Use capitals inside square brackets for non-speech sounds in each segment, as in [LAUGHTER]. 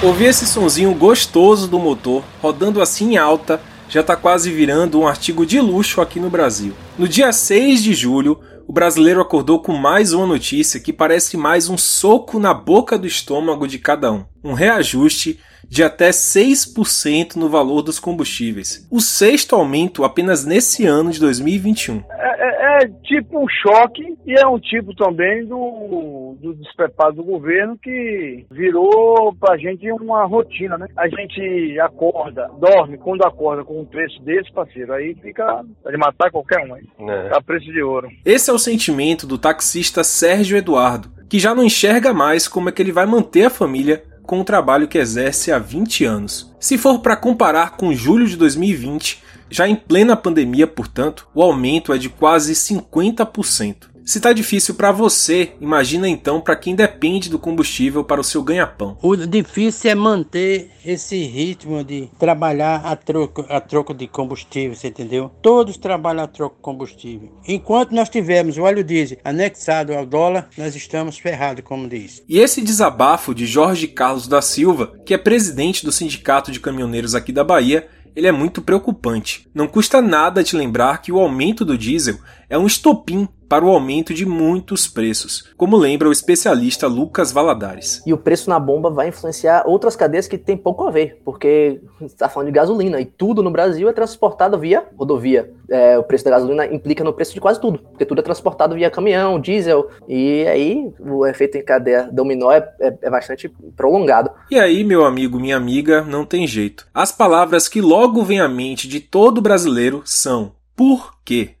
Ouvir esse sonzinho gostoso do motor rodando assim em alta já está quase virando um artigo de luxo aqui no Brasil. No dia 6 de julho, o brasileiro acordou com mais uma notícia que parece mais um soco na boca do estômago de cada um. Um reajuste de até 6% no valor dos combustíveis. O sexto aumento apenas nesse ano de 2021. É, é, é tipo um choque e é um tipo também do, do despreparo do governo que virou pra gente uma rotina, né? A gente acorda, dorme, quando acorda com um preço desse, parceiro, aí fica de matar qualquer um aí. É. A preço de ouro. Esse é o sentimento do taxista Sérgio Eduardo, que já não enxerga mais como é que ele vai manter a família com o trabalho que exerce há 20 anos. Se for para comparar com julho de 2020, já em plena pandemia, portanto, o aumento é de quase 50%. Se tá difícil para você, imagina então para quem depende do combustível para o seu ganha-pão. O difícil é manter esse ritmo de trabalhar a troco, a troco de combustível, você entendeu? Todos trabalham a troco de combustível. Enquanto nós tivermos o óleo diesel anexado ao dólar, nós estamos ferrados, como diz. E esse desabafo de Jorge Carlos da Silva, que é presidente do Sindicato de Caminhoneiros aqui da Bahia, ele é muito preocupante. Não custa nada te lembrar que o aumento do diesel é um estopim para o aumento de muitos preços, como lembra o especialista Lucas Valadares. E o preço na bomba vai influenciar outras cadeias que tem pouco a ver, porque está falando de gasolina e tudo no Brasil é transportado via rodovia. É, o preço da gasolina implica no preço de quase tudo, porque tudo é transportado via caminhão, diesel, e aí o efeito em cadeia dominó é, é, é bastante prolongado. E aí, meu amigo, minha amiga, não tem jeito. As palavras que logo vêm à mente de todo brasileiro são por quê?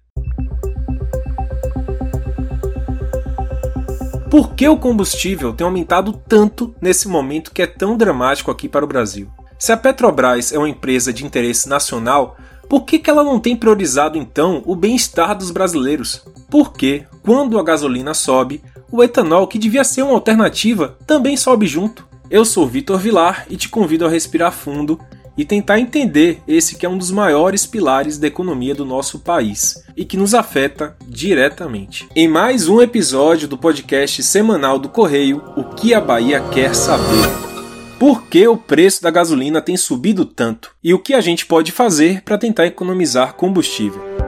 Por que o combustível tem aumentado tanto nesse momento que é tão dramático aqui para o Brasil? Se a Petrobras é uma empresa de interesse nacional, por que, que ela não tem priorizado então o bem-estar dos brasileiros? Porque, quando a gasolina sobe, o etanol, que devia ser uma alternativa, também sobe junto. Eu sou Vitor Vilar e te convido a respirar fundo e tentar entender esse que é um dos maiores pilares da economia do nosso país e que nos afeta diretamente. Em mais um episódio do podcast semanal do Correio, O que a Bahia quer saber. Por que o preço da gasolina tem subido tanto? E o que a gente pode fazer para tentar economizar combustível?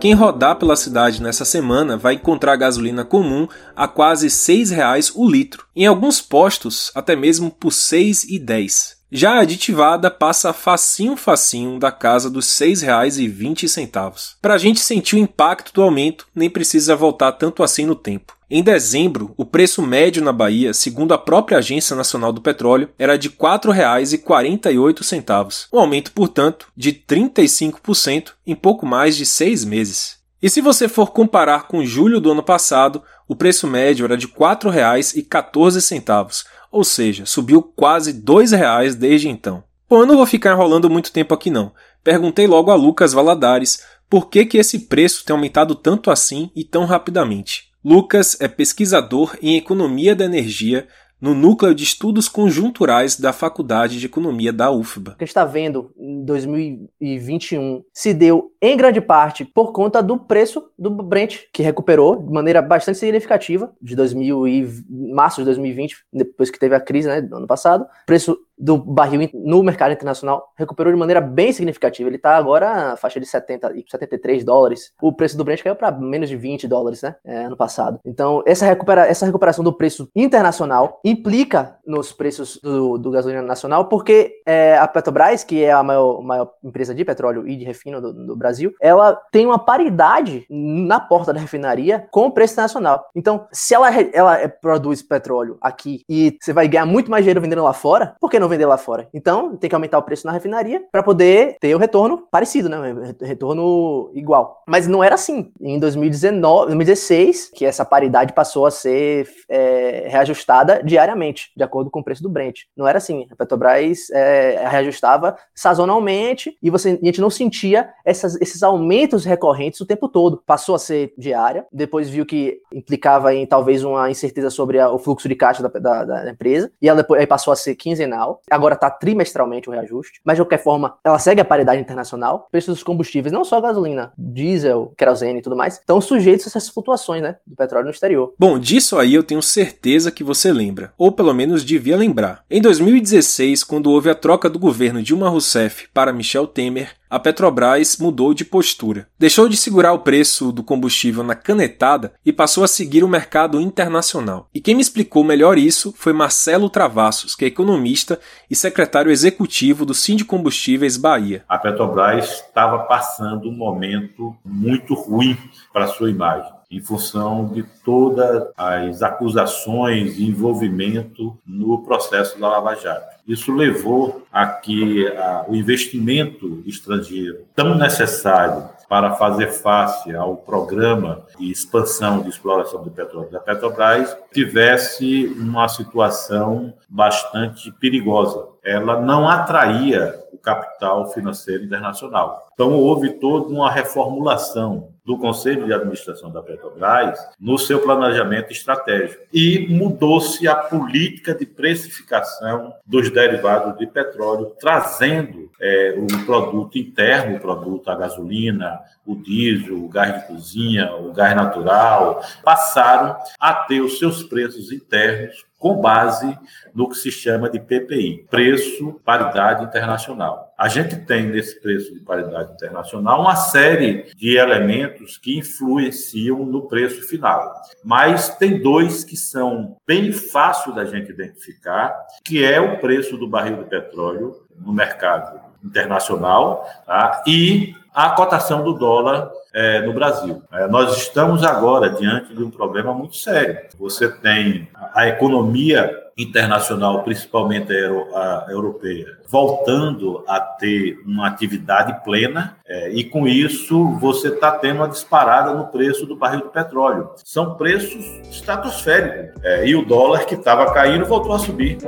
Quem rodar pela cidade nessa semana vai encontrar gasolina comum a quase R$ 6,00 o litro, em alguns postos até mesmo por R$ 6,10. Já a aditivada passa facinho facinho da casa dos R$ 6,20. Para a gente sentir o impacto do aumento, nem precisa voltar tanto assim no tempo. Em dezembro, o preço médio na Bahia, segundo a própria Agência Nacional do Petróleo, era de R$ 4,48, um aumento, portanto, de 35% em pouco mais de seis meses. E se você for comparar com julho do ano passado, o preço médio era de R$ 4,14, ou seja, subiu quase R$ 2,00 desde então. Bom, eu não vou ficar enrolando muito tempo aqui não. Perguntei logo a Lucas Valadares por que, que esse preço tem aumentado tanto assim e tão rapidamente. Lucas é pesquisador em economia da energia no Núcleo de Estudos Conjunturais da Faculdade de Economia da UFBA. O que está vendo em 2021 se deu, em grande parte, por conta do preço do Brent, que recuperou de maneira bastante significativa de 2000 e março de 2020, depois que teve a crise né, do ano passado. O preço do barril no mercado internacional recuperou de maneira bem significativa. Ele está agora na faixa de 70 e 73 dólares. O preço do Brent caiu para menos de 20 dólares, né? É, ano passado. Então, essa, recupera essa recuperação do preço internacional implica nos preços do, do gasolina nacional, porque é, a Petrobras, que é a maior, maior, empresa de petróleo e de refino do, do, Brasil, ela tem uma paridade na porta da refinaria com o preço internacional. Então, se ela, ela produz petróleo aqui e você vai ganhar muito mais dinheiro vendendo lá fora, por que não vender lá fora. Então, tem que aumentar o preço na refinaria para poder ter o retorno parecido, né? Retorno igual. Mas não era assim. Em 2019, 2016, que essa paridade passou a ser é, reajustada diariamente, de acordo com o preço do Brent. Não era assim. A Petrobras é, reajustava sazonalmente e você, a gente não sentia essas, esses aumentos recorrentes o tempo todo. Passou a ser diária, depois viu que implicava em talvez uma incerteza sobre a, o fluxo de caixa da, da, da empresa, e ela depois, passou a ser quinzenal, agora está trimestralmente o reajuste, mas de qualquer forma, ela segue a paridade internacional. Preços dos combustíveis, não só gasolina, diesel, querosene e tudo mais, estão sujeitos a essas flutuações né, do petróleo no exterior. Bom, disso aí eu tenho certeza que você lembra, ou pelo menos devia lembrar. Em 2016, quando houve a troca do governo Dilma Rousseff para Michel Temer, a Petrobras mudou de postura. Deixou de segurar o preço do combustível na canetada e passou a seguir o mercado internacional. E quem me explicou melhor isso foi Marcelo Travassos, que é economista e secretário executivo do Sindicombustíveis Bahia. A Petrobras estava passando um momento muito ruim para sua imagem em função de todas as acusações e envolvimento no processo da Lava Jato. Isso levou a que a, o investimento estrangeiro, tão necessário para fazer face ao programa de expansão de exploração do petróleo da Petrobras, tivesse uma situação bastante perigosa. Ela não atraía o capital financeiro internacional. Então, houve toda uma reformulação do Conselho de Administração da Petrobras no seu planejamento estratégico. E mudou-se a política de precificação dos derivados de petróleo, trazendo é, o produto interno, o produto, a gasolina, o diesel, o gás de cozinha, o gás natural, passaram a ter os seus preços internos com base no que se chama de PPI, preço paridade internacional. A gente tem nesse preço de paridade internacional uma série de elementos que influenciam no preço final, mas tem dois que são bem fácil da gente identificar, que é o preço do barril de petróleo no mercado internacional tá? e a cotação do dólar é, no Brasil. É, nós estamos agora diante de um problema muito sério. Você tem a economia internacional, principalmente a, europeia, voltando a ter uma atividade plena, é, e com isso você está tendo uma disparada no preço do barril de petróleo. São preços estratosféricos. É, e o dólar que estava caindo voltou a subir.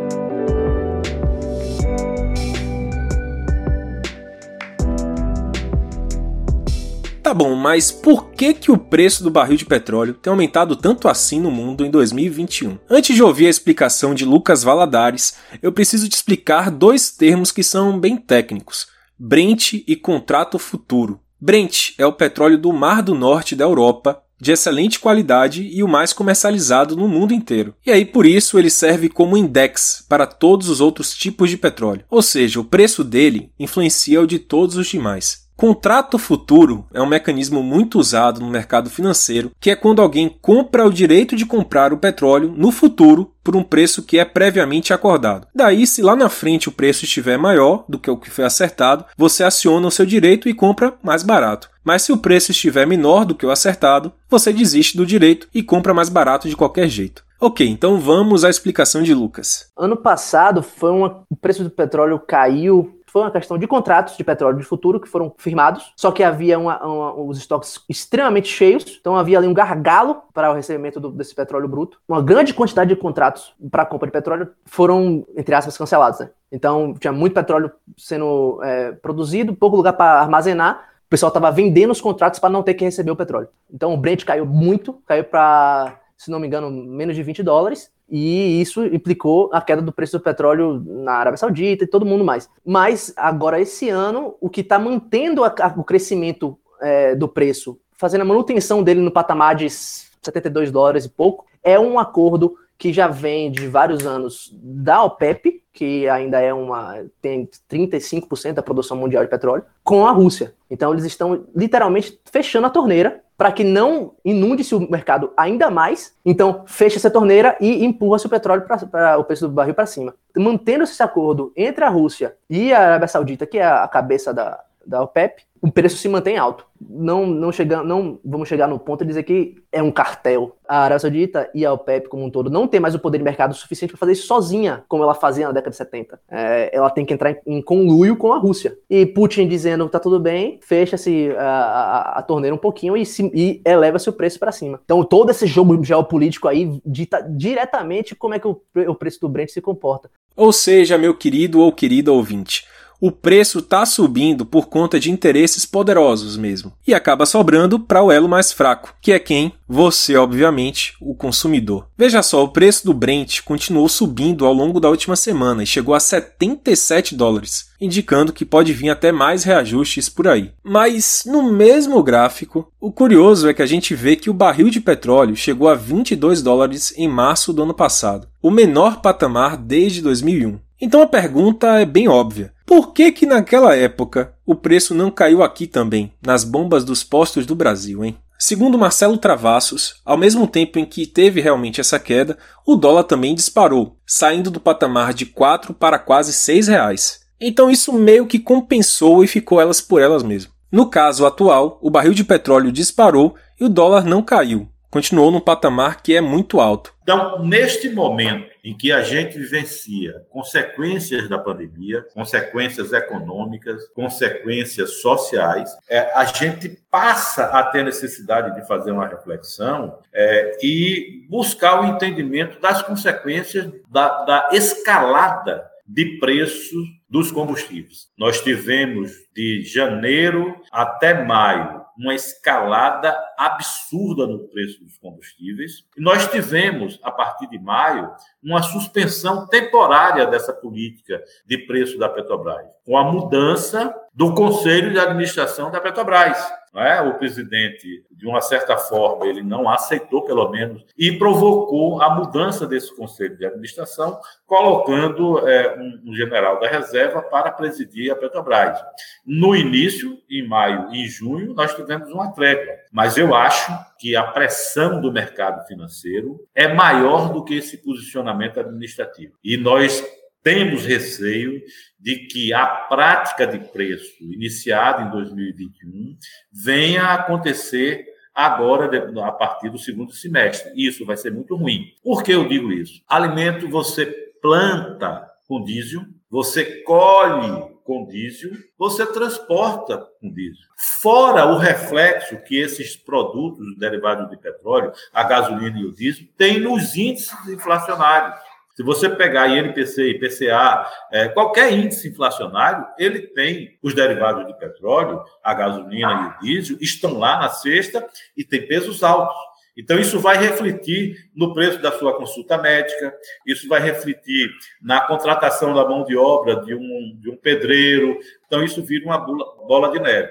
Tá bom, mas por que que o preço do barril de petróleo tem aumentado tanto assim no mundo em 2021? Antes de ouvir a explicação de Lucas Valadares, eu preciso te explicar dois termos que são bem técnicos: Brent e contrato futuro. Brent é o petróleo do Mar do Norte da Europa, de excelente qualidade e o mais comercializado no mundo inteiro. E aí por isso ele serve como index para todos os outros tipos de petróleo. Ou seja, o preço dele influencia o de todos os demais. Contrato futuro é um mecanismo muito usado no mercado financeiro, que é quando alguém compra o direito de comprar o petróleo no futuro por um preço que é previamente acordado. Daí, se lá na frente o preço estiver maior do que o que foi acertado, você aciona o seu direito e compra mais barato. Mas se o preço estiver menor do que o acertado, você desiste do direito e compra mais barato de qualquer jeito. Ok, então vamos à explicação de Lucas. Ano passado foi uma... o preço do petróleo caiu foi uma questão de contratos de petróleo de futuro que foram firmados, só que havia uma, uma, os estoques extremamente cheios, então havia ali um gargalo para o recebimento do, desse petróleo bruto. Uma grande quantidade de contratos para compra de petróleo foram, entre aspas, cancelados. Né? Então tinha muito petróleo sendo é, produzido, pouco lugar para armazenar. O pessoal estava vendendo os contratos para não ter que receber o petróleo. Então o Brent caiu muito, caiu para, se não me engano, menos de 20 dólares e isso implicou a queda do preço do petróleo na Arábia Saudita e todo mundo mais. Mas agora, esse ano, o que está mantendo a, a, o crescimento é, do preço, fazendo a manutenção dele no patamar de 72 dólares e pouco, é um acordo que já vem de vários anos da OPEP, que ainda é uma tem 35% da produção mundial de petróleo, com a Rússia. Então eles estão literalmente fechando a torneira para que não inunde-se o mercado ainda mais. Então, fecha essa torneira e empurra-se o petróleo para o preço do barril para cima. Mantendo esse acordo entre a Rússia e a Arábia Saudita, que é a cabeça da, da OPEP, o preço se mantém alto. Não, não, chega, não vamos chegar no ponto de dizer que é um cartel. A Arábia Saudita e a OPEP como um todo não tem mais o poder de mercado suficiente para fazer isso sozinha, como ela fazia na década de 70. É, ela tem que entrar em, em conluio com a Rússia. E Putin dizendo que tá tudo bem, fecha-se a, a, a, torneira um pouquinho e, e eleva-se o preço para cima. Então todo esse jogo geopolítico aí dita diretamente como é que o, o preço do Brent se comporta. Ou seja, meu querido ou querida ouvinte, O preço está subindo por conta de interesses poderosos mesmo, e acaba sobrando para o elo mais fraco, que é quem? Você, obviamente, o consumidor. Veja só, o preço do Brent continuou subindo ao longo da última semana e chegou a 77 dólares, indicando que pode vir até mais reajustes por aí. Mas no mesmo gráfico, o curioso é que a gente vê que o barril de petróleo chegou a 22 dólares em março do ano passado, o menor patamar desde 2001. Então a pergunta é bem óbvia. Por que que naquela época o preço não caiu aqui também, nas bombas dos postos do Brasil, hein? Segundo Marcelo Travassos, ao mesmo tempo em que teve realmente essa queda, o dólar também disparou, saindo do patamar de 4 para quase 6 reais. Então isso meio que compensou e ficou elas por elas mesmo. No caso atual, o barril de petróleo disparou e o dólar não caiu, continuou num patamar que é muito alto. Então, neste momento em que a gente vivencia consequências da pandemia, consequências econômicas, consequências sociais, é, a gente passa a ter necessidade de fazer uma reflexão é, e buscar o entendimento das consequências da, da escalada de preços dos combustíveis. Nós tivemos de janeiro até maio uma escalada absurda no preço dos combustíveis. E nós tivemos, a partir de maio, uma suspensão temporária dessa política de preço da Petrobras, com a mudança do Conselho de Administração da Petrobras. É? O presidente, de uma certa forma, ele não aceitou, pelo menos, e provocou a mudança desse Conselho de Administração, colocando é, um, um general da reserva para presidir a Petrobras. No início, em maio e junho, nós tivemos uma trégua, mas eu acho que a pressão do mercado financeiro é maior do que esse posicionamento administrativo. E nós temos receio de que a prática de preço iniciada em 2021 venha a acontecer agora, a partir do segundo semestre. Isso vai ser muito ruim. Por que eu digo isso? Alimento você planta com diesel, você colhe com diesel, você transporta com diesel. Fora o reflexo que esses produtos derivados de petróleo, a gasolina e o diesel, têm nos índices inflacionários. Se você pegar INPC, IPCA, é, qualquer índice inflacionário, ele tem os derivados de petróleo, a gasolina e o diesel, estão lá na cesta e tem pesos altos. Então, isso vai refletir no preço da sua consulta médica, isso vai refletir na contratação da mão de obra de um, de um pedreiro. Então, isso vira uma bola de neve.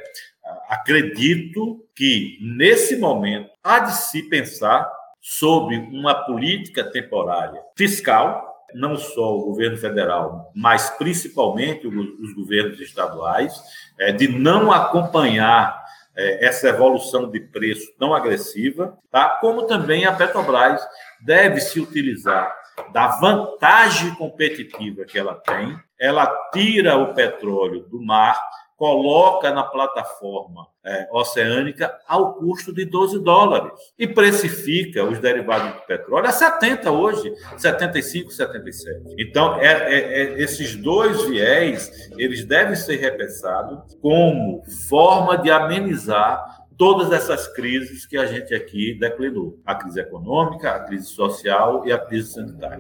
Acredito que, nesse momento, há de se pensar sob uma política temporária fiscal, não só o governo federal, mas principalmente os governos estaduais, é, de não acompanhar é, essa evolução de preço tão agressiva, tá? como também a Petrobras deve se utilizar da vantagem competitiva que ela tem, ela tira o petróleo do mar coloca na plataforma é, oceânica ao custo de 12 dólares e precifica os derivados do petróleo a 70 hoje, 75, 77. Então, é, é, é, esses dois viés, eles devem ser repensados como forma de amenizar todas essas crises que a gente aqui declinou: a crise econômica, a crise social e a crise sanitária.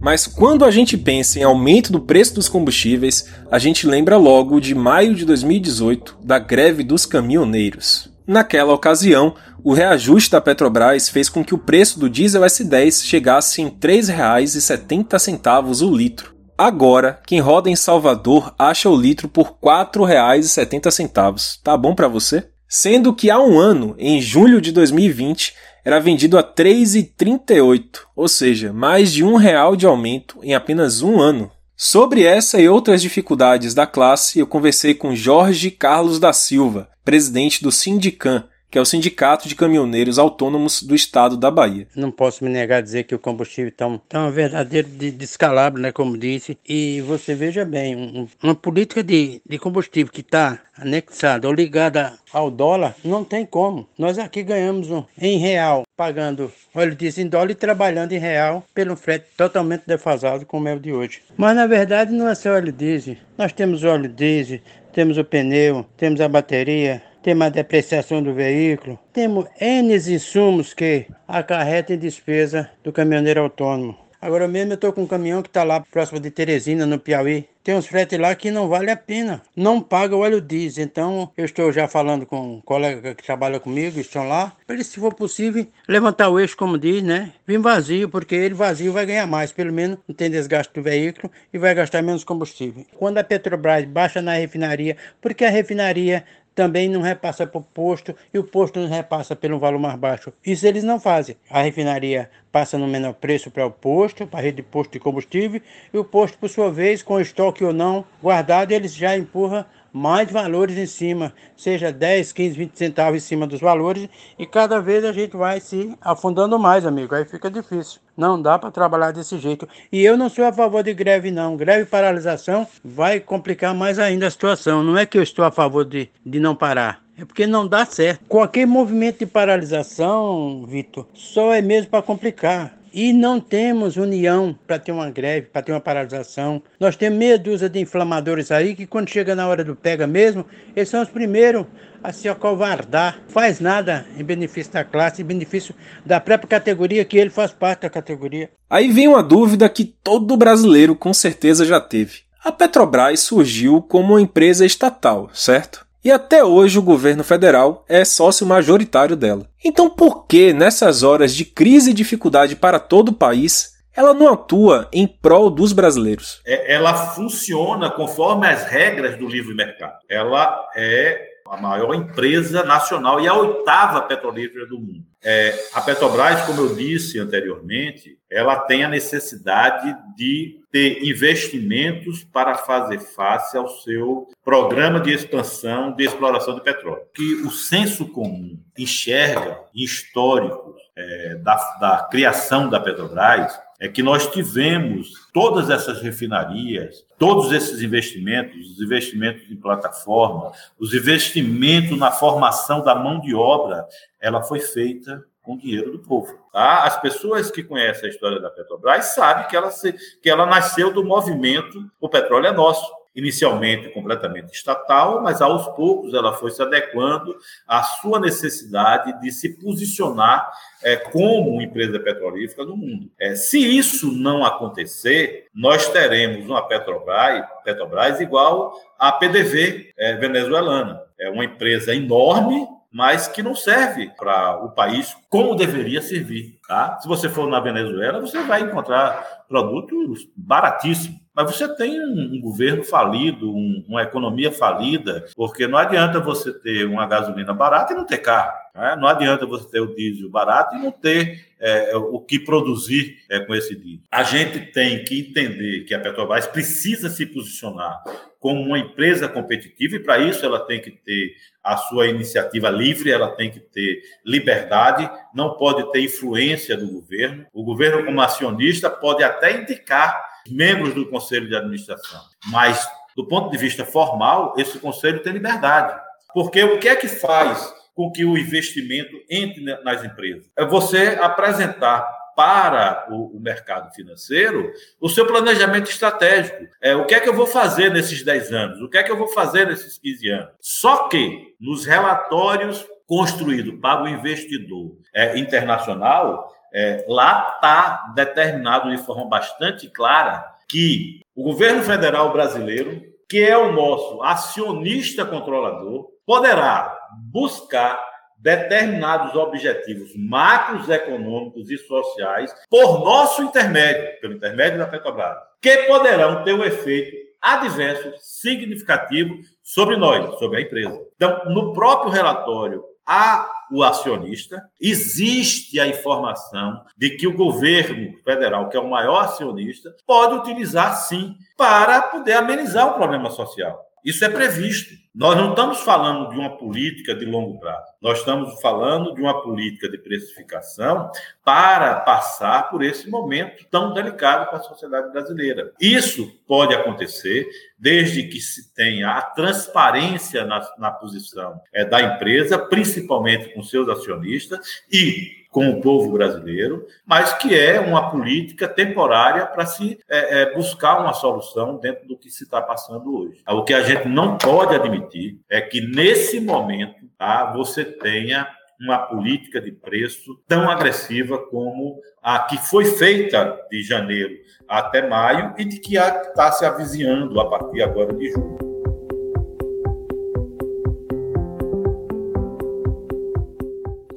Mas quando a gente pensa em aumento do preço dos combustíveis, a gente lembra logo de maio de 2018, da greve dos caminhoneiros. Naquela ocasião, o reajuste da Petrobras fez com que o preço do diesel S10 chegasse em R$ 3,70 o litro. Agora, quem roda em Salvador acha o litro por R$ 4,70. Tá bom para você? Sendo que há um ano, em julho de 2020, era vendido a R$ 3,38, ou seja, mais de um real de aumento em apenas um ano. Sobre essa e outras dificuldades da classe, eu conversei com Jorge Carlos da Silva, presidente do Sindicam, que é o Sindicato de Caminhoneiros Autônomos do Estado da Bahia. Não posso me negar a dizer que o combustível está um, tá um verdadeiro descalabro, né, como disse. E você veja bem, um, uma política de, de combustível que está anexada ou ligada ao dólar, não tem como. Nós aqui ganhamos um, em real, pagando óleo diesel em dólar e trabalhando em real pelo frete totalmente defasado como é o de hoje. Mas na verdade não é só óleo diesel. Nós temos óleo diesel, temos o pneu, temos a bateria, temos a depreciação do veículo, temos N insumos que acarretem despesa do caminhoneiro autônomo. Agora mesmo eu estou com um caminhão que está lá próximo de Teresina, no Piauí. Tem uns fretes lá que não vale a pena. Não paga o óleo diesel. Então eu estou já falando com um colega que trabalha comigo, estão lá, para ele, se for possível, levantar o eixo, como diz, né? Vim vazio, porque ele vazio vai ganhar mais. Pelo menos não tem desgaste do veículo e vai gastar menos combustível. Quando a Petrobras baixa na refinaria, porque a refinaria também não repassa para o posto e o posto não repassa pelo valor mais baixo. Isso eles não fazem. A refinaria passa no menor preço para o posto, para a rede de posto de combustível, e o posto, por sua vez, com estoque ou não guardado, eles já empurram mais valores em cima, seja 10, 15, 20 centavos em cima dos valores, e cada vez a gente vai se afundando mais, amigo. Aí fica difícil. Não dá para trabalhar desse jeito. E eu não sou a favor de greve, não. Greve e paralisação vai complicar mais ainda a situação. Não é que eu estou a favor de, de não parar. É porque não dá certo. Qualquer movimento de paralisação, Vitor, só é mesmo para complicar. E não temos união para ter uma greve, para ter uma paralisação. Nós temos meia dúzia de inflamadores aí que, quando chega na hora do pega mesmo, eles são os primeiros a se acovardar. Faz nada em benefício da classe, em benefício da própria categoria, que ele faz parte da categoria. Aí vem uma dúvida que todo brasileiro com certeza já teve. A Petrobras surgiu como uma empresa estatal, certo? E até hoje o governo federal é sócio majoritário dela. Então, por que, nessas horas de crise e dificuldade para todo o país, ela não atua em prol dos brasileiros? É, ela funciona conforme as regras do livre mercado. Ela é a maior empresa nacional e a oitava petrolífera do mundo. É, a Petrobras, como eu disse anteriormente, ela tem a necessidade de ter investimentos para fazer face ao seu programa de expansão de exploração de petróleo. Que o senso comum enxerga históricos é, da, da criação da Petrobras é que nós tivemos todas essas refinarias, todos esses investimentos, os investimentos em plataforma, os investimentos na formação da mão de obra, ela foi feita com dinheiro do povo. Tá? As pessoas que conhecem a história da Petrobras sabem que ela, se, que ela nasceu do movimento O Petróleo é Nosso, inicialmente completamente estatal, mas aos poucos ela foi se adequando à sua necessidade de se posicionar é, como empresa petrolífera no mundo. É, se isso não acontecer, nós teremos uma Petrobras, Petrobras igual à PDV é, venezuelana. É uma empresa enorme, mas que não serve para o país como deveria servir. Tá? Se você for na Venezuela, você vai encontrar produtos baratíssimos. Mas você tem um, governo falido, um, uma economia falida, porque não adianta você ter uma gasolina barata e não ter carro. Né? Não adianta você ter o diesel barato e não ter é, o que produzir é, com esse diesel. A gente tem que entender que a Petrobras precisa se posicionar como uma empresa competitiva e para isso ela tem que ter a sua iniciativa livre, ela tem que ter liberdade, não pode ter influência do governo. O governo como acionista pode até indicar membros do conselho de administração. Mas, do ponto de vista formal, esse conselho tem liberdade. Porque o que é que faz com que o investimento entre nas empresas? É você apresentar para o, mercado financeiro o seu planejamento estratégico. É, o que é que eu vou fazer nesses 10 anos? O que é que eu vou fazer nesses 15 anos? Só que nos relatórios construídos para o investidor é, internacional, é, lá está determinado de forma bastante clara que o governo federal brasileiro, que é o nosso acionista controlador, poderá buscar determinados objetivos macroeconômicos e sociais por nosso intermédio, pelo intermédio da Petrobras, que poderão ter um efeito adverso significativo sobre nós, sobre a empresa. Então, no próprio relatório a o acionista, existe a informação de que o governo federal, que é o maior acionista, pode utilizar sim para poder amenizar o problema social. Isso é previsto. Nós não estamos falando de uma política de longo prazo. Nós estamos falando de uma política de precificação para passar por esse momento tão delicado para a sociedade brasileira. Isso pode acontecer desde que se tenha a transparência na, na posição é, da empresa, principalmente com seus acionistas, e com o povo brasileiro, mas que é uma política temporária para se é, é, buscar uma solução dentro do que se está passando hoje. O que a gente não pode admitir é que nesse momento tá, você tenha uma política de preço tão agressiva como a que foi feita de janeiro até maio e de que está se avizinhando a partir agora de julho.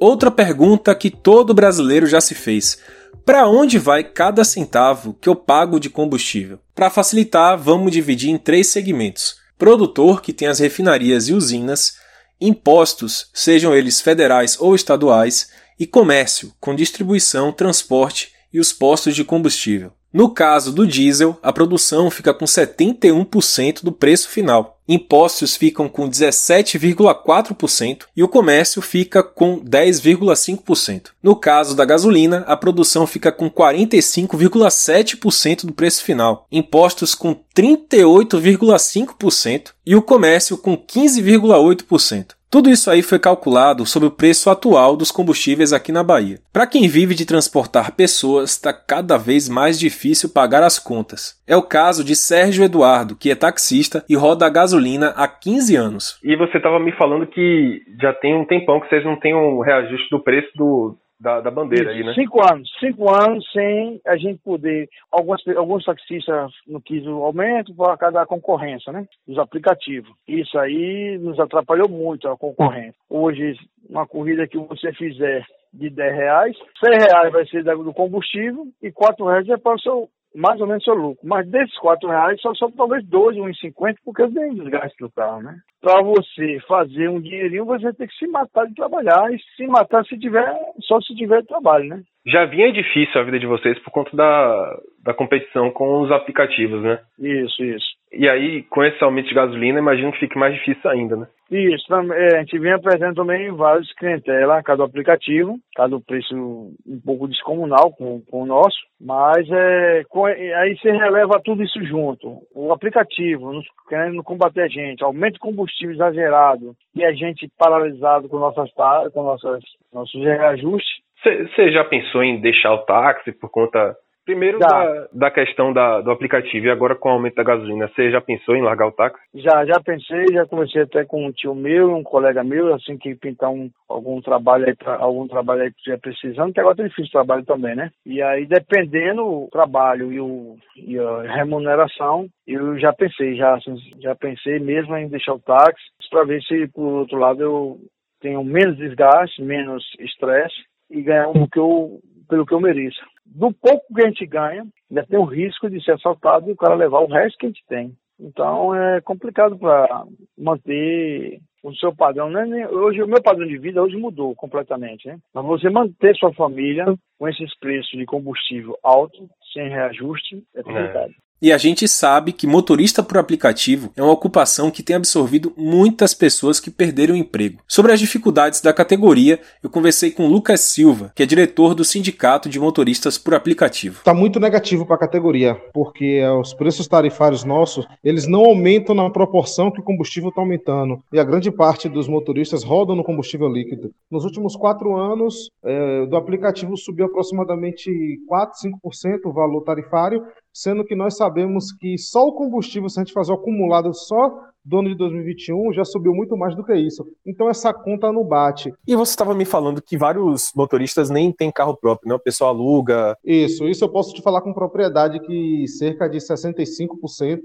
Outra pergunta que todo brasileiro já se fez: para onde vai cada centavo que eu pago de combustível? Para facilitar, vamos dividir em três segmentos: produtor, que tem as refinarias e usinas, impostos, sejam eles federais ou estaduais, e comércio, com distribuição, transporte e os postos de combustível. No caso do diesel, a produção fica com 71% do preço final, impostos ficam com 17,4% e o comércio fica com 10,5%. No caso da gasolina, a produção fica com 45,7% do preço final, impostos com 38,5% e o comércio com 15,8%. Tudo isso aí foi calculado sobre o preço atual dos combustíveis aqui na Bahia. Para quem vive de transportar pessoas, está cada vez mais difícil pagar as contas. É o caso de Sérgio Eduardo, que é taxista e roda a gasolina há 15 anos. E você estava me falando que já tem um tempão que vocês não têm um reajuste do preço do, da, da bandeira Isso, aí, né? Cinco anos. Cinco anos sem a gente poder. Alguns, alguns taxistas não quis o aumento por causa da concorrência, né? Dos aplicativos. Isso aí nos atrapalhou muito a concorrência. Hoje, uma corrida que você fizer de 10 reais, 100 reais vai ser do combustível e 4 reais é para o seu mais ou menos seu lucro. Mas desses 4 reais, só são talvez 2, 1,50, porque eu tenho desgaste do carro, né? Para você fazer um dinheirinho, você tem que se matar de trabalhar. E se matar se tiver, só se tiver trabalho, né? Já vinha difícil a vida de vocês por conta da, da competição com os aplicativos, né? Isso, isso. E aí, com esse aumento de gasolina, imagino que fique mais difícil ainda, né? Isso, é, a gente vem apresentando também vários clientela, cada aplicativo, cada preço um pouco descomunal com, com o nosso, mas é, com, aí você releva tudo isso junto. O aplicativo nos, querendo combater a gente, aumento de combustível exagerado e a gente paralisado com nossas com nossas, nossos reajustes. Você já pensou em deixar o táxi por conta Primeiro da, da, questão da, do aplicativo e agora com o aumento da gasolina, você já pensou em largar o táxi? Já, já pensei, já comecei até com um tio meu, um colega meu, assim que pintar um, algum trabalho aí, pra, algum trabalho aí que estiver precisando, que agora tem difícil trabalho também, né? E aí, dependendo o trabalho e, o, e a remuneração, eu já pensei, já, assim, já pensei mesmo em deixar o táxi, para ver se, por outro lado, eu tenho menos desgaste, menos estresse e ganhar o que eu, pelo que eu mereço do pouco que a gente ganha, ainda tem o risco de ser assaltado e o cara levar o resto que a gente tem. Então é complicado para manter o seu padrão. Né? Hoje o meu padrão de vida hoje mudou completamente, né? Mas você manter sua família com esses preços de combustível alto, sem reajuste, é complicado. É. E a gente sabe que motorista por aplicativo é uma ocupação que tem absorvido muitas pessoas que perderam o emprego. Sobre as dificuldades da categoria, eu conversei com Lucas Silva, que é diretor do Sindicato de Motoristas por Aplicativo. Está muito negativo para a categoria, porque os preços tarifários nossos, eles não aumentam na proporção que o combustível está aumentando. E a grande parte dos motoristas rodam no combustível líquido. Nos últimos quatro anos, é, do aplicativo subiu aproximadamente 4, 5% o valor tarifário, sendo que nós sabemos que só o combustível, se a gente fazer o acumulado só do ano de 2021, já subiu muito mais do que isso. Então essa conta não bate. E você estava me falando que vários motoristas nem têm carro próprio, né? O pessoal aluga. Isso, isso eu posso te falar com propriedade que cerca de 65%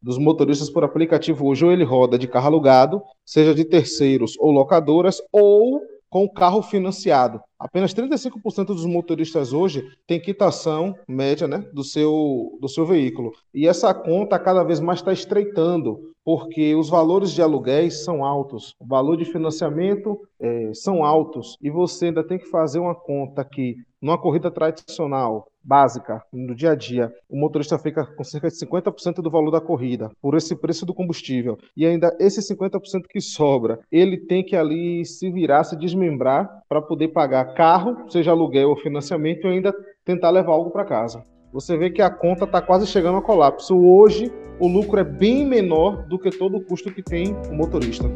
dos motoristas por aplicativo hoje ou ele roda de carro alugado, seja de terceiros ou locadoras, ou com carro financiado. Apenas 35% dos motoristas hoje têm quitação média né, do, seu, do seu veículo. E essa conta cada vez mais está estreitando, porque os valores de aluguéis são altos, o valor de financiamento é, são altos, e você ainda tem que fazer uma conta que, numa corrida tradicional, básica, no dia a dia, o motorista fica com cerca de 50% do valor da corrida, por esse preço do combustível. E ainda esse 50% que sobra, ele tem que ali se virar, se desmembrar para poder pagar carro, seja aluguel ou financiamento, e ainda tentar levar algo para casa. Você vê que a conta está quase chegando ao colapso. Hoje, o lucro é bem menor do que todo o custo que tem o motorista.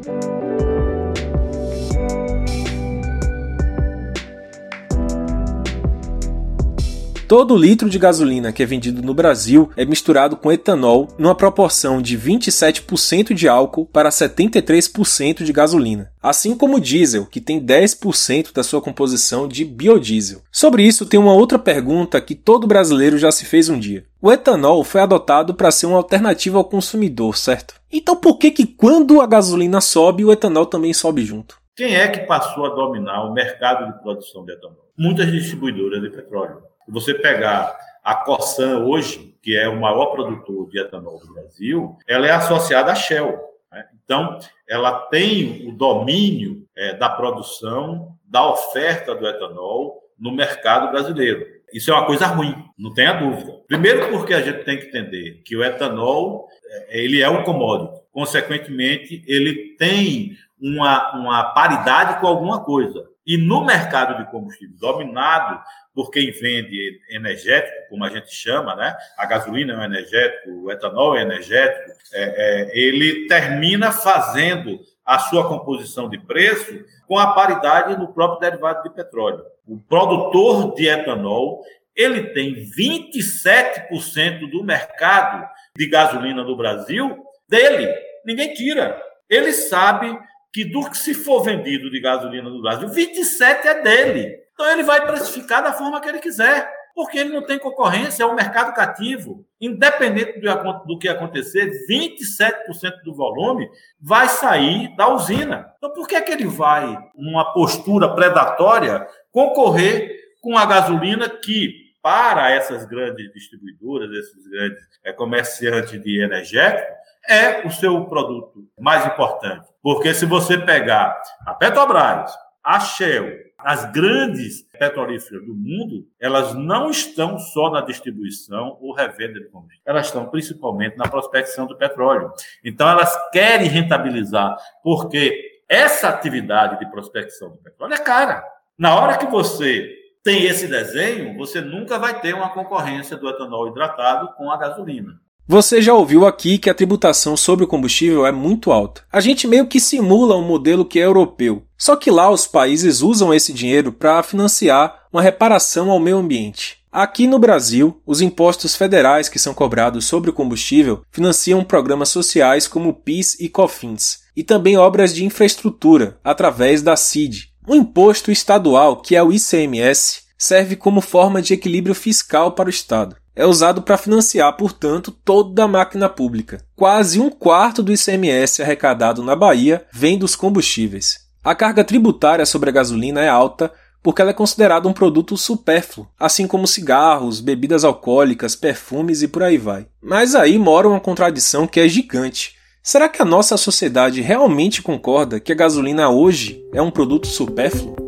Todo litro de gasolina que é vendido no Brasil é misturado com etanol numa proporção de 27% de álcool para 73% de gasolina, assim como o diesel, que tem 10% da sua composição de biodiesel. Sobre isso, tem uma outra pergunta que todo brasileiro já se fez um dia. O etanol foi adotado para ser uma alternativa ao consumidor, certo? Então por que que quando a gasolina sobe, o etanol também sobe junto? Quem é que passou a dominar o mercado de produção de etanol? Muitas distribuidoras de petróleo. Você pegar a Corsan hoje, que é o maior produtor de etanol do Brasil, ela é associada à Shell. Né? Então, ela tem o domínio é, da produção, da oferta do etanol no mercado brasileiro. Isso é uma coisa ruim, não tenha dúvida. Primeiro porque a gente tem que entender que o etanol é, ele é um commodity. Consequentemente, ele tem uma, uma paridade com alguma coisa. E no mercado de combustível, dominado por quem vende energético, como a gente chama, né? A gasolina é um energético, o etanol é energético, é, é, ele termina fazendo a sua composição de preço com a paridade no próprio derivado de petróleo. O produtor de etanol ele tem 27% do mercado de gasolina no Brasil dele. Ninguém tira. Ele sabe que do que se for vendido de gasolina no Brasil, 27 é dele. Então ele vai precificar da forma que ele quiser, porque ele não tem concorrência, é um mercado cativo. Independente do, do que acontecer, 27% do volume vai sair da usina. Então por que, é que ele vai, numa postura predatória, concorrer com a gasolina que para essas grandes distribuidoras, esses grandes é, comerciantes de energético, é o seu produto mais importante. Porque se você pegar a Petrobras, a Shell, as grandes petrolíferas do mundo, elas não estão só na distribuição ou revenda de combustível, elas estão principalmente na prospecção do petróleo. Então, elas querem rentabilizar, porque essa atividade de prospecção do petróleo é cara. Na hora que você tem esse desenho, você nunca vai ter uma concorrência do etanol hidratado com a gasolina. Você já ouviu aqui que a tributação sobre o combustível é muito alta. A gente meio que simula um modelo que é europeu. Só que lá os países usam esse dinheiro para financiar uma reparação ao meio ambiente. Aqui no Brasil, os impostos federais que são cobrados sobre o combustível financiam programas sociais como PIS e COFINS, e também obras de infraestrutura através da CID, o imposto estadual, que é o ICMS, serve como forma de equilíbrio fiscal para o Estado. É usado para financiar, portanto, toda a máquina pública. Quase um quarto do ICMS arrecadado na Bahia vem dos combustíveis. A carga tributária sobre a gasolina é alta porque ela é considerada um produto supérfluo, assim como cigarros, bebidas alcoólicas, perfumes e por aí vai. Mas aí mora uma contradição que é gigante. Será que a nossa sociedade realmente concorda que a gasolina hoje é um produto supérfluo?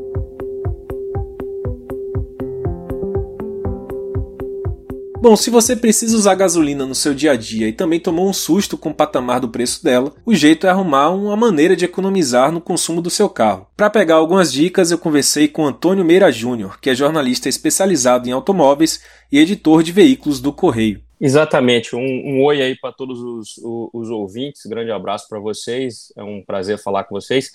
Bom, se você precisa usar gasolina no seu dia a dia e também tomou um susto com o patamar do preço dela, o jeito é arrumar uma maneira de economizar no consumo do seu carro. Para pegar algumas dicas, eu conversei com Antônio Meira Júnior, que é jornalista especializado em automóveis e editor de veículos do Correio. Exatamente. Um, um oi aí para todos os, os, os, ouvintes. Grande abraço para vocês. É um prazer falar com vocês.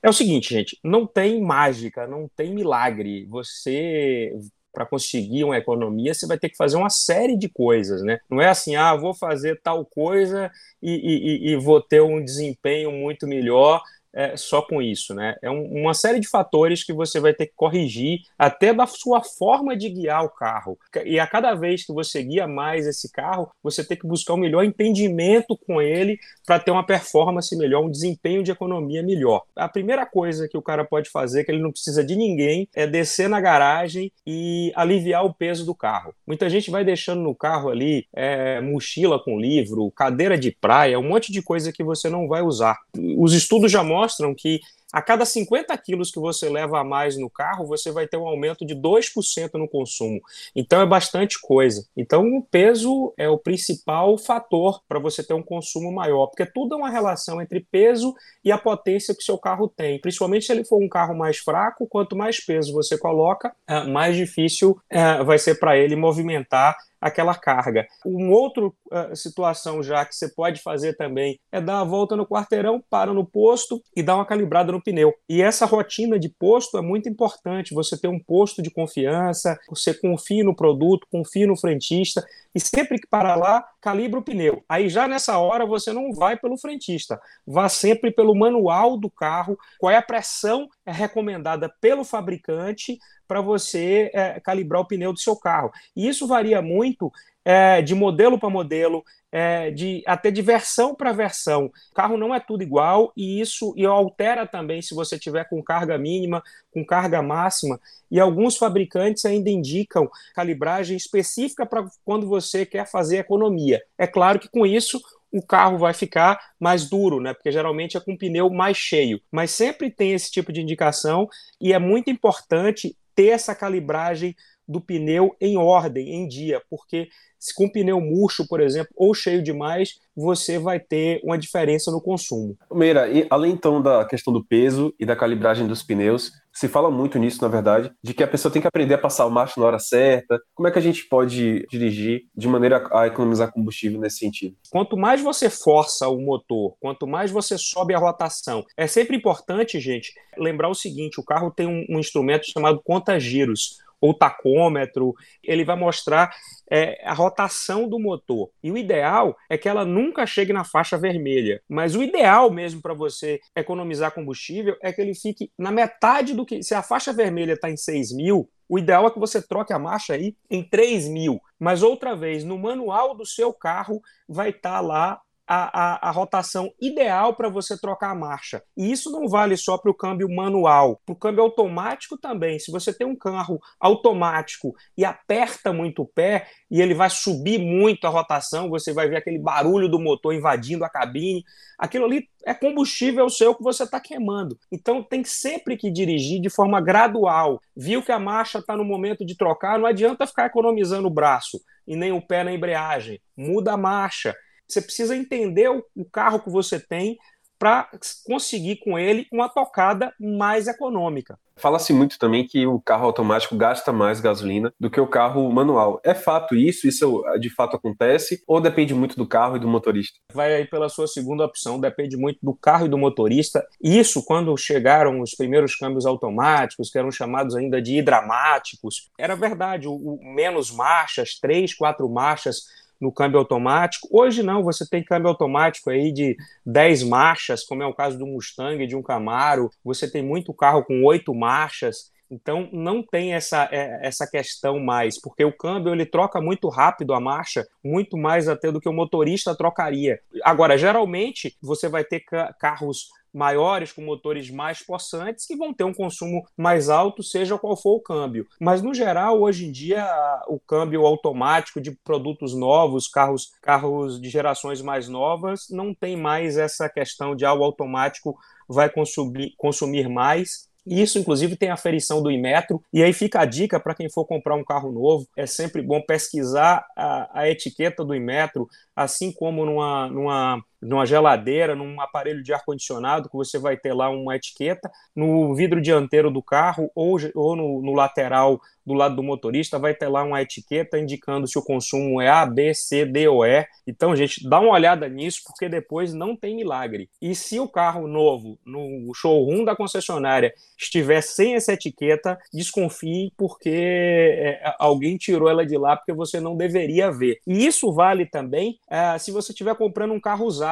É o seguinte, gente: não tem mágica, não tem milagre. Você para conseguir uma economia, você vai ter que fazer uma série de coisas, né? Não é assim, ah, vou fazer tal coisa e, e, e vou ter um desempenho muito melhor é, só com isso, né? É um, uma série de fatores que você vai ter que corrigir até da sua forma de guiar o carro. E a cada vez que você guia mais esse carro, você tem que buscar um melhor entendimento com ele para ter uma performance melhor, um desempenho de economia melhor. A primeira coisa que o cara pode fazer, que ele não precisa de ninguém, é descer na garagem e aliviar o peso do carro. Muita gente vai deixando no carro ali é, mochila com livro, cadeira de praia, um monte de coisa que você não vai usar. Os estudos já mostram mostram que a cada 50 quilos que você leva a mais no carro, você vai ter um aumento de 2% no consumo. Então é bastante coisa. Então o peso é o principal fator para você ter um consumo maior, porque tudo é uma relação entre peso e a potência que seu carro tem. Principalmente se ele for um carro mais fraco, quanto mais peso você coloca, é, mais difícil é, vai ser para ele movimentar aquela carga. Uma outra uh, situação já que você pode fazer também é dar a volta no quarteirão, para no posto e dar uma calibrada no pneu. E essa rotina de posto é muito importante. Você ter um posto de confiança, você confia no produto, confia no frentista e sempre que parar lá, calibra o pneu. Aí já nessa hora você não vai pelo frentista, vá sempre pelo manual do carro, qual é a pressão recomendada pelo fabricante para você é, calibrar o pneu do seu carro. E isso varia muito é, de modelo para modelo, é, de até de versão para versão. O carro não é tudo igual e isso e altera também se você tiver com carga mínima, com carga máxima. E alguns fabricantes ainda indicam calibragem específica para quando você quer fazer economia. É claro que com isso o carro vai ficar mais duro, né? Porque geralmente é com pneu mais cheio. Mas sempre tem esse tipo de indicação e é muito importante ter essa calibragem do pneu em ordem, em dia, porque se com pneu murcho, por exemplo, ou cheio demais, você vai ter uma diferença no consumo. Meira, e além então da questão do peso e da calibragem dos pneus, se fala muito nisso, na verdade, de que a pessoa tem que aprender a passar o macho na hora certa. Como é que a gente pode dirigir de maneira a economizar combustível nesse sentido? Quanto mais você força o motor, quanto mais você sobe a rotação, é sempre importante, gente, lembrar o seguinte: o carro tem um, um instrumento chamado conta-giros ou tacômetro, ele vai mostrar é, a rotação do motor. E o ideal é que ela nunca chegue na faixa vermelha. Mas o ideal mesmo para você economizar combustível é que ele fique na metade do que. Se a faixa vermelha está em 6 mil, o ideal é que você troque a marcha aí em 3 mil. Mas outra vez, no manual do seu carro vai estar tá lá a, a, a rotação ideal para você trocar a marcha. E isso não vale só para o câmbio manual, para o câmbio automático também. Se você tem um carro automático e aperta muito o pé e ele vai subir muito a rotação, você vai ver aquele barulho do motor invadindo a cabine. Aquilo ali é combustível seu que você está queimando. Então tem sempre que dirigir de forma gradual. Viu que a marcha está no momento de trocar, não adianta ficar economizando o braço e nem o pé na embreagem. Muda a marcha você precisa entender o, o carro que você tem para conseguir com ele uma tocada mais econômica. Fala-se muito também que o carro automático gasta mais gasolina do que o carro manual. É fato isso? Isso de fato acontece? Ou depende muito do carro e do motorista? Vai aí pela sua segunda opção, depende muito do carro e do motorista. Isso quando chegaram os primeiros câmbios automáticos, que eram chamados ainda de hidramáticos, era verdade, o, o menos marchas, três, quatro marchas no câmbio automático. Hoje não, você tem câmbio automático aí de 10 marchas, como é o caso do Mustang, de um Camaro. Você tem muito carro com oito marchas. Então não tem essa, é, essa questão mais, porque o câmbio ele troca muito rápido a marcha, muito mais até do que o motorista trocaria. Agora, geralmente você vai ter carros maiores, com motores mais possantes, que vão ter um consumo mais alto, seja qual for o câmbio. Mas, no geral, hoje em dia, o câmbio automático de produtos novos, carros, carros de gerações mais novas, não tem mais essa questão de algo automático vai consumir, consumir mais isso, inclusive, tem a aferição do Imetro. E aí fica a dica para quem for comprar um carro novo: é sempre bom pesquisar a, a etiqueta do Imetro, assim como numa, numa, numa geladeira, num aparelho de ar-condicionado, que você vai ter lá uma etiqueta. No vidro dianteiro do carro ou, ou no, no lateral do lado do motorista vai ter lá uma etiqueta indicando se o consumo é A, B, C, D ou E. Então, gente, dá uma olhada nisso, porque depois não tem milagre. E se o carro novo no showroom da concessionária estiver sem essa etiqueta, desconfie porque é, alguém tirou ela de lá porque você não deveria ver. E isso vale também é, se você estiver comprando um carro usado.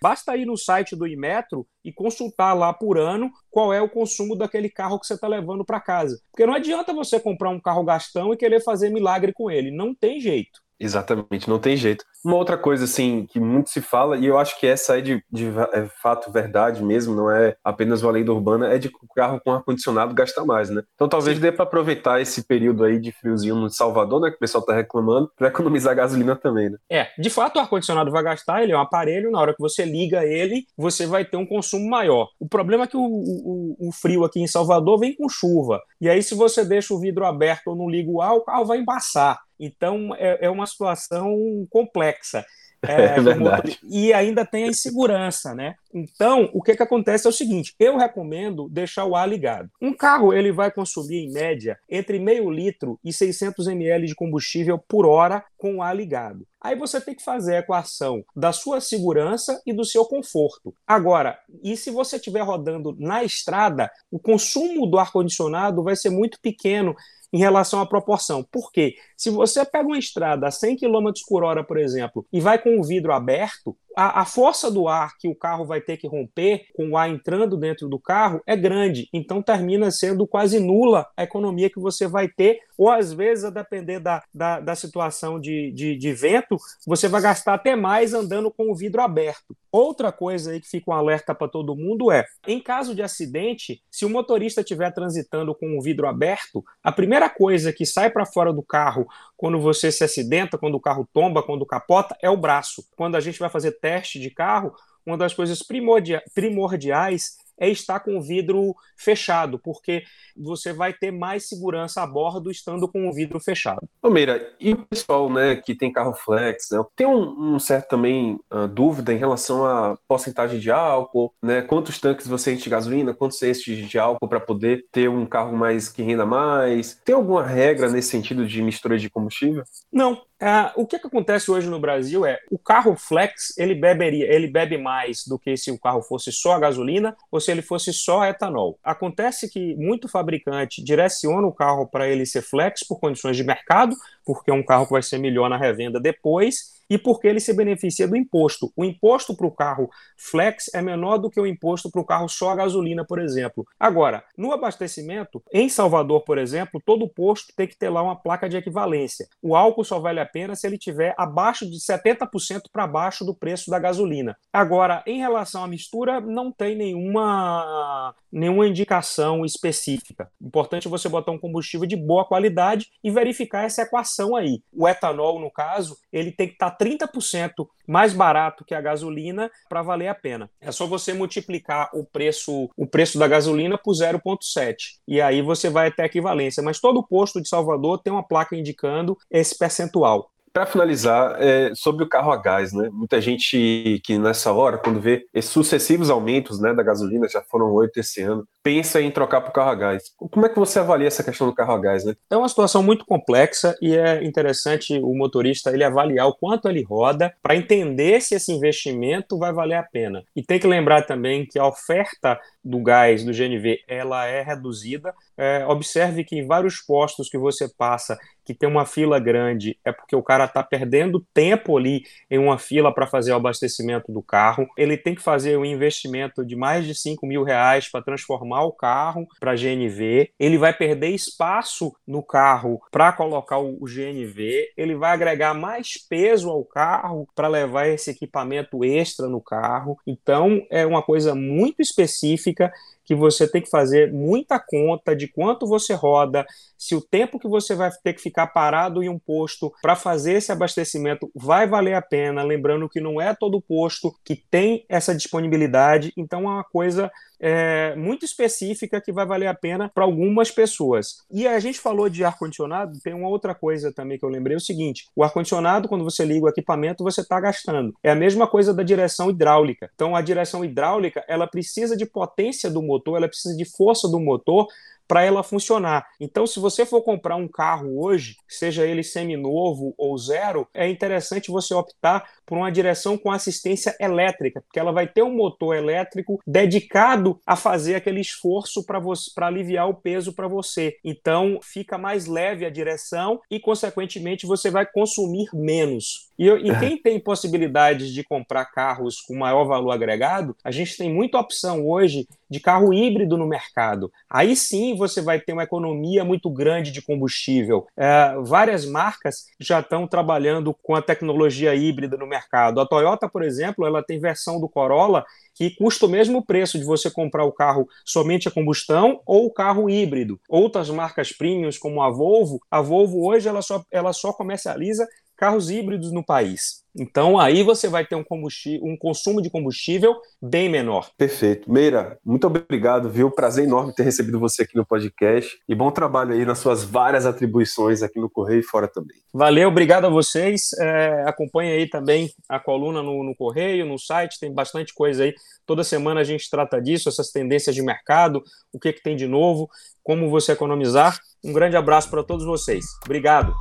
Basta ir no site do Imetro e consultar lá por ano qual é o consumo daquele carro que você está levando para casa. Porque não adianta você comprar um carro gastão e querer fazer milagre com ele. Não tem jeito. Exatamente, não tem jeito. Uma outra coisa, assim, que muito se fala, e eu acho que essa é de, de é fato verdade mesmo, não é apenas uma lenda urbana, é de que o carro com ar-condicionado gasta mais, né? Então talvez Sim. dê para aproveitar esse período aí de friozinho no Salvador, né, que o pessoal tá reclamando, para economizar gasolina também, né? É, de fato o ar-condicionado vai gastar, ele é um aparelho, na hora que você liga ele, você vai ter um consumo maior. O problema é que o, o, o frio aqui em Salvador vem com chuva, e aí se você deixa o vidro aberto ou não liga o ar, o carro vai embaçar. Então, é, é uma situação complexa. [LAUGHS] É, é verdade. E ainda tem a insegurança, né? Então, o que, que acontece é o seguinte: eu recomendo deixar o ar ligado. Um carro ele vai consumir, em média, entre meio litro e 600 ml de combustível por hora com o ar ligado. Aí você tem que fazer a equação da sua segurança e do seu conforto. Agora, e se você estiver rodando na estrada, o consumo do ar-condicionado vai ser muito pequeno em relação à proporção. Por quê? Se você pega uma estrada a 100 km por hora, por exemplo, e vai com o vidro aberto, a, a, força do ar que o carro vai ter que romper com o ar entrando dentro do carro é grande, então termina sendo quase nula a economia que você vai ter, ou às vezes, a depender da, da, da situação de, de, de, vento, você vai gastar até mais andando com o vidro aberto. Outra coisa aí que fica um alerta para todo mundo é: em caso de acidente, se o motorista estiver transitando com o vidro aberto, a primeira coisa que sai para fora do carro quando você se acidenta, quando o carro tomba, quando capota, é o braço. Quando a gente vai fazer de carro, uma das coisas primordiais é estar com o vidro fechado, porque você vai ter mais segurança a bordo estando com o vidro fechado. Palmeira, e o pessoal né, que tem carro flex, né, tem um, um certo também uh, dúvida em relação à porcentagem de álcool, né, quantos tanques você enche de gasolina, quantos enche de álcool para poder ter um carro mais que renda mais? Tem alguma regra nesse sentido de mistura de combustível? Não, Uh, o que, que, acontece hoje no Brasil é o carro flex ele beberia, ele bebe mais do que se o carro fosse só a gasolina ou se ele fosse só etanol. Acontece que muito fabricante direciona o carro para ele ser flex por condições de mercado, porque é um carro que vai ser melhor na revenda depois e porque ele se beneficia do imposto. O imposto para o carro flex é menor do que o imposto para o carro só a gasolina, por exemplo. Agora, no abastecimento, em Salvador, por exemplo, todo posto tem que ter lá uma placa de equivalência. O álcool só vale a pena se ele tiver abaixo de 70% para baixo do preço da gasolina. Agora, em relação à mistura, não tem nenhuma, nenhuma indicação específica. Importante você botar um combustível de boa qualidade e verificar essa equação aí. O etanol, no caso, ele tem que estar tá 30% mais barato que a gasolina para valer a pena. É só você multiplicar o preço, o preço da gasolina por 0,7 e aí você vai até equivalência. Mas todo posto de Salvador tem uma placa indicando esse percentual. Para finalizar, é, sobre o carro a gás, né? Muita gente que nessa hora, quando vê esses sucessivos aumentos né, da gasolina, já foram oito esse ano, pensa em trocar para o carro a gás. Como é que você avalia essa questão do carro a gás, né? É uma situação muito complexa e é interessante o motorista ele avaliar o quanto ele roda para entender se esse investimento vai valer a pena. E tem que lembrar também que a oferta do gás do GNV ela é reduzida. É, observe que em vários postos que você passa que tem uma fila grande é porque o cara está perdendo tempo ali em uma fila para fazer o abastecimento do carro. Ele tem que fazer um investimento de mais de 5 mil reais para transformar o carro para GNV. Ele vai perder espaço no carro para colocar o GNV. Ele vai agregar mais peso ao carro para levar esse equipamento extra no carro. Então é uma coisa muito específica que você tem que fazer muita conta de quanto você roda, se o tempo que você vai ter que ficar parado em um posto para fazer esse abastecimento vai valer a pena, lembrando que não é todo posto que tem essa disponibilidade, então é uma coisa é, muito específica que vai valer a pena para algumas pessoas. E a gente falou de ar-condicionado, tem uma outra coisa também que eu lembrei: é o seguinte: o ar-condicionado, quando você liga o equipamento, você está gastando. É a mesma coisa da direção hidráulica. Então, a direção hidráulica ela precisa de potência do motor, ela precisa de força do motor para ela funcionar. Então, se você for comprar um carro hoje, seja ele seminovo ou zero, é interessante você optar por uma direção com assistência elétrica, porque ela vai ter um motor elétrico dedicado a fazer aquele esforço para aliviar o peso para você. Então, fica mais leve a direção e, consequentemente, você vai consumir menos. E, e é. quem tem possibilidade de comprar carros com maior valor agregado, a gente tem muita opção hoje de carro híbrido no mercado. Aí sim você vai ter uma economia muito grande de combustível. É, várias marcas já estão trabalhando com a tecnologia híbrida no mercado. A Toyota, por exemplo, ela tem versão do Corolla que custa o mesmo preço de você comprar o carro somente a combustão ou o carro híbrido. Outras marcas premiums, como a Volvo, a Volvo hoje ela só, ela só comercializa carros híbridos no país. Então aí você vai ter um, combustível, um consumo de combustível bem menor. Perfeito. Meira, muito obrigado, viu? Prazer enorme ter recebido você aqui no podcast e bom trabalho aí nas suas várias atribuições aqui no Correio e fora também. Valeu, obrigado a vocês. É, acompanhe aí também a coluna no, no Correio, no site, tem bastante coisa aí. Toda semana a gente trata disso, essas tendências de mercado, o que, que tem de novo, como você economizar. Um grande abraço para todos vocês. Obrigado.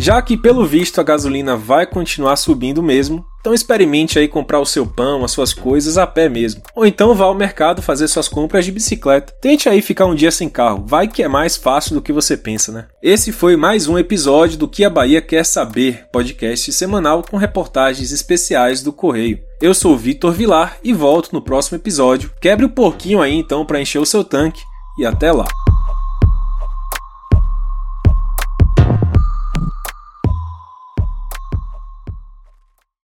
Já que pelo visto a gasolina vai continuar subindo mesmo, então experimente aí comprar o seu pão, as suas coisas a pé mesmo. Ou então vá ao mercado fazer suas compras de bicicleta. Tente aí ficar um dia sem carro, vai que é mais fácil do que você pensa, né? Esse foi mais um episódio do Que a Bahia Quer Saber, podcast semanal com reportagens especiais do Correio. Eu sou Vitor Vilar e volto no próximo episódio. Quebre o porquinho aí então para encher o seu tanque e até lá.